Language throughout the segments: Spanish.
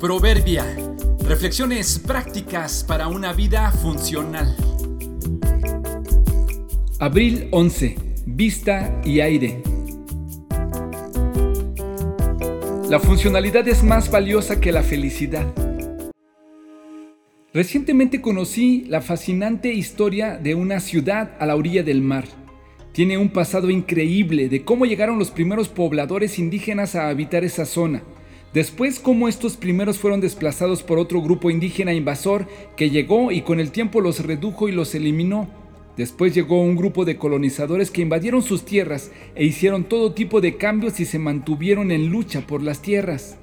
Proverbia. Reflexiones prácticas para una vida funcional. Abril 11. Vista y aire. La funcionalidad es más valiosa que la felicidad. Recientemente conocí la fascinante historia de una ciudad a la orilla del mar. Tiene un pasado increíble de cómo llegaron los primeros pobladores indígenas a habitar esa zona Después, cómo estos primeros fueron desplazados por otro grupo indígena invasor que llegó y con el tiempo los redujo y los eliminó. Después llegó un grupo de colonizadores que invadieron sus tierras e hicieron todo tipo de cambios y se mantuvieron en lucha por las tierras.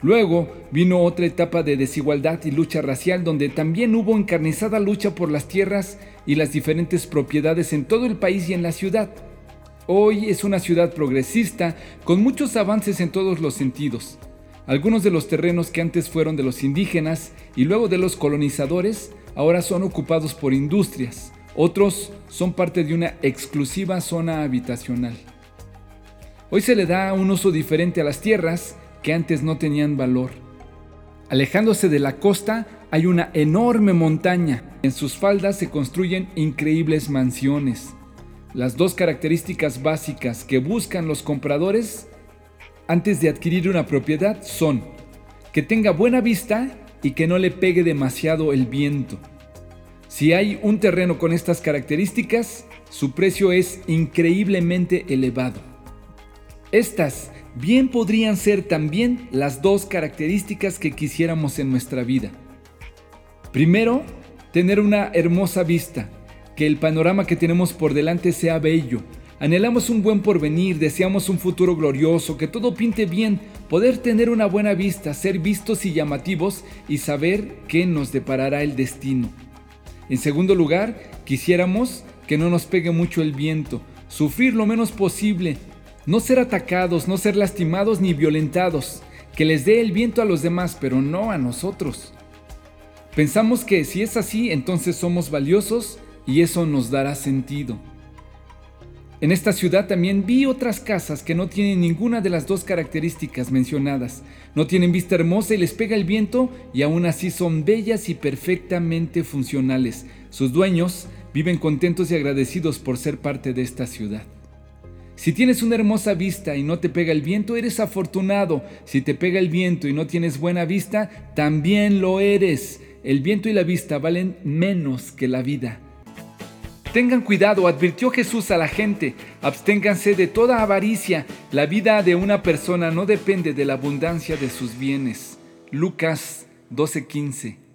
Luego vino otra etapa de desigualdad y lucha racial donde también hubo encarnizada lucha por las tierras y las diferentes propiedades en todo el país y en la ciudad. Hoy es una ciudad progresista con muchos avances en todos los sentidos. Algunos de los terrenos que antes fueron de los indígenas y luego de los colonizadores ahora son ocupados por industrias. Otros son parte de una exclusiva zona habitacional. Hoy se le da un uso diferente a las tierras que antes no tenían valor. Alejándose de la costa hay una enorme montaña. En sus faldas se construyen increíbles mansiones. Las dos características básicas que buscan los compradores antes de adquirir una propiedad son que tenga buena vista y que no le pegue demasiado el viento. Si hay un terreno con estas características, su precio es increíblemente elevado. Estas bien podrían ser también las dos características que quisiéramos en nuestra vida. Primero, tener una hermosa vista, que el panorama que tenemos por delante sea bello, Anhelamos un buen porvenir, deseamos un futuro glorioso, que todo pinte bien, poder tener una buena vista, ser vistos y llamativos y saber qué nos deparará el destino. En segundo lugar, quisiéramos que no nos pegue mucho el viento, sufrir lo menos posible, no ser atacados, no ser lastimados ni violentados, que les dé el viento a los demás, pero no a nosotros. Pensamos que si es así, entonces somos valiosos y eso nos dará sentido. En esta ciudad también vi otras casas que no tienen ninguna de las dos características mencionadas. No tienen vista hermosa y les pega el viento y aún así son bellas y perfectamente funcionales. Sus dueños viven contentos y agradecidos por ser parte de esta ciudad. Si tienes una hermosa vista y no te pega el viento, eres afortunado. Si te pega el viento y no tienes buena vista, también lo eres. El viento y la vista valen menos que la vida. Tengan cuidado, advirtió Jesús a la gente, absténganse de toda avaricia. La vida de una persona no depende de la abundancia de sus bienes. Lucas 12:15